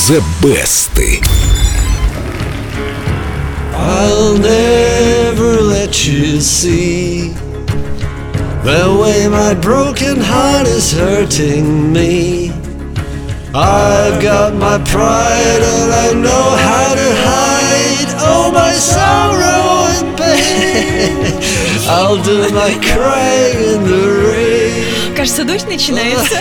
The Best. I'll never let you see the way my broken heart is hurting me. I've got my pride and I know how to hide all my sorrow and pain. I'll do my crying in the rain. Кажется, дождь начинается.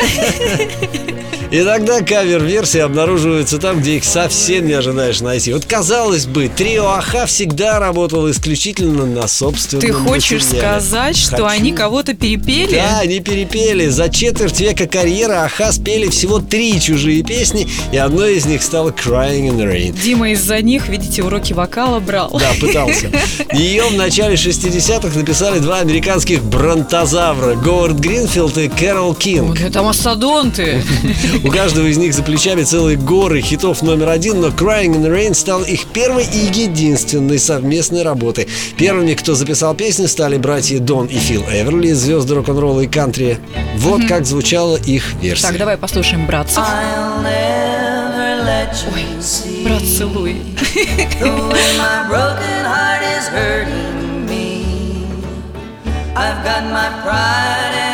Иногда кавер-версии обнаруживаются там, где их совсем не ожидаешь найти. Вот казалось бы, трио Аха всегда работало исключительно на собственном Ты хочешь материале. сказать, что Хочу. они кого-то перепели? Да, они перепели. За четверть века карьеры Аха спели всего три чужие песни, и одной из них стала Crying in the Rain. Дима из-за них, видите, уроки вокала брал. Да, пытался. Ее в начале 60-х написали два американских бронтозавра Говард Гринфилд и Кэрол Кинг. Это мастодонты. У каждого из них за плечами целые горы хитов номер один, но Crying in the Rain стал их первой и единственной совместной работой. Первыми, кто записал песню, стали братья Дон и Фил Эверли, звезды рок-н-ролла и кантри. Вот как звучала их версия. Так, давай послушаем братцев. I'll never let you see Брат, целуй. I've got my pride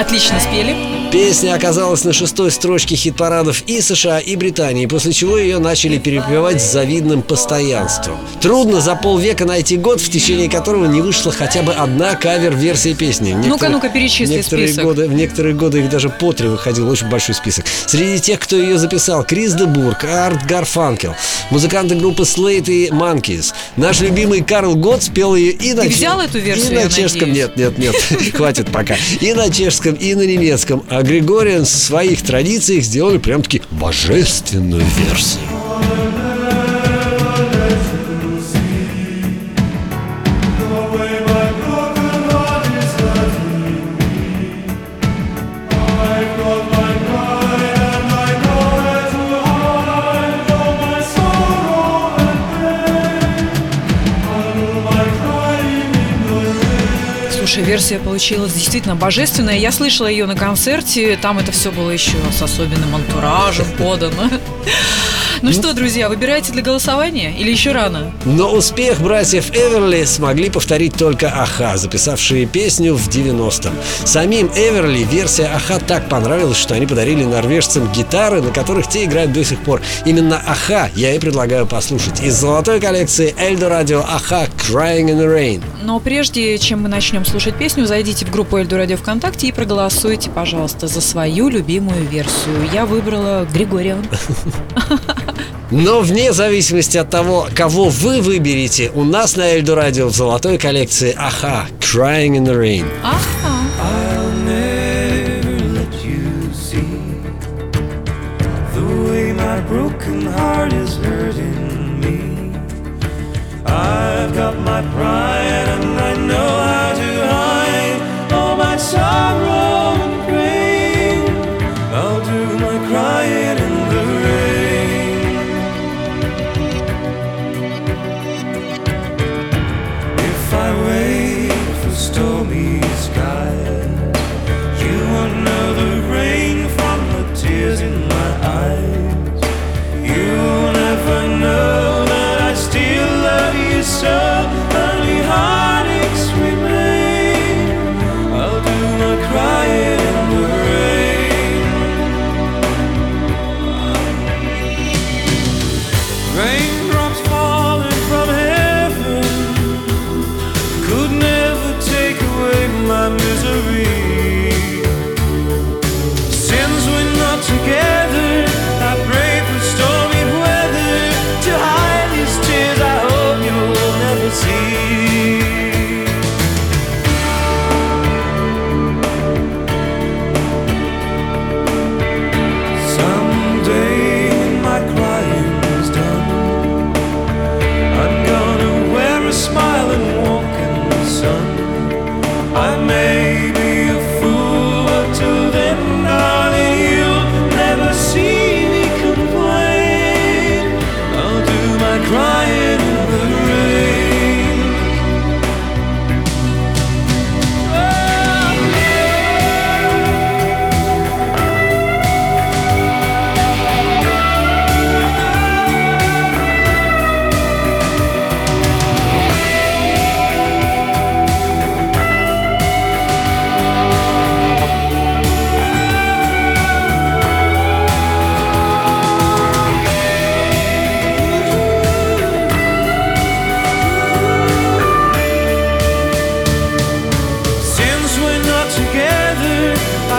Отлично спели. Песня оказалась на шестой строчке хит-парадов и США, и Британии, после чего ее начали перепевать с завидным постоянством. Трудно за полвека найти год, в течение которого не вышла хотя бы одна кавер-версия песни. Ну-ка, ну-ка, перечисли некоторые список. Годы, в некоторые годы их даже по три выходил, очень большой список. Среди тех, кто ее записал, Крис Дебург, Арт Гарфанкел, музыканты группы Slate и Monkeys. Наш любимый Карл Гот спел ее и на Ты взял эту версию, И на чешском, надеюсь? нет, нет, нет, хватит пока. И на чешском, и на немецком. А Григориан в своих традициях сделали прям-таки божественную версию. Слушай, версия получилась действительно божественная. Я слышала ее на концерте. Там это все было еще с особенным антуражем подано. Ну что, друзья, выбирайте для голосования или еще рано? Но успех братьев Эверли смогли повторить только Аха, записавшие песню в 90-м. Самим Эверли версия Аха так понравилась, что они подарили норвежцам гитары, на которых те играют до сих пор. Именно Аха я и предлагаю послушать. Из золотой коллекции Эльдо Радио Аха Crying in the Rain. Но прежде чем мы начнем слушать песню, зайдите в группу Эльду Радио ВКонтакте и проголосуйте, пожалуйста, за свою любимую версию. Я выбрала Григориан. Но вне зависимости от того, кого вы выберете, у нас на Эльдо Радио в золотой коллекции Аха Crying in the Rain. Broken heart is hurting me. I've got my pride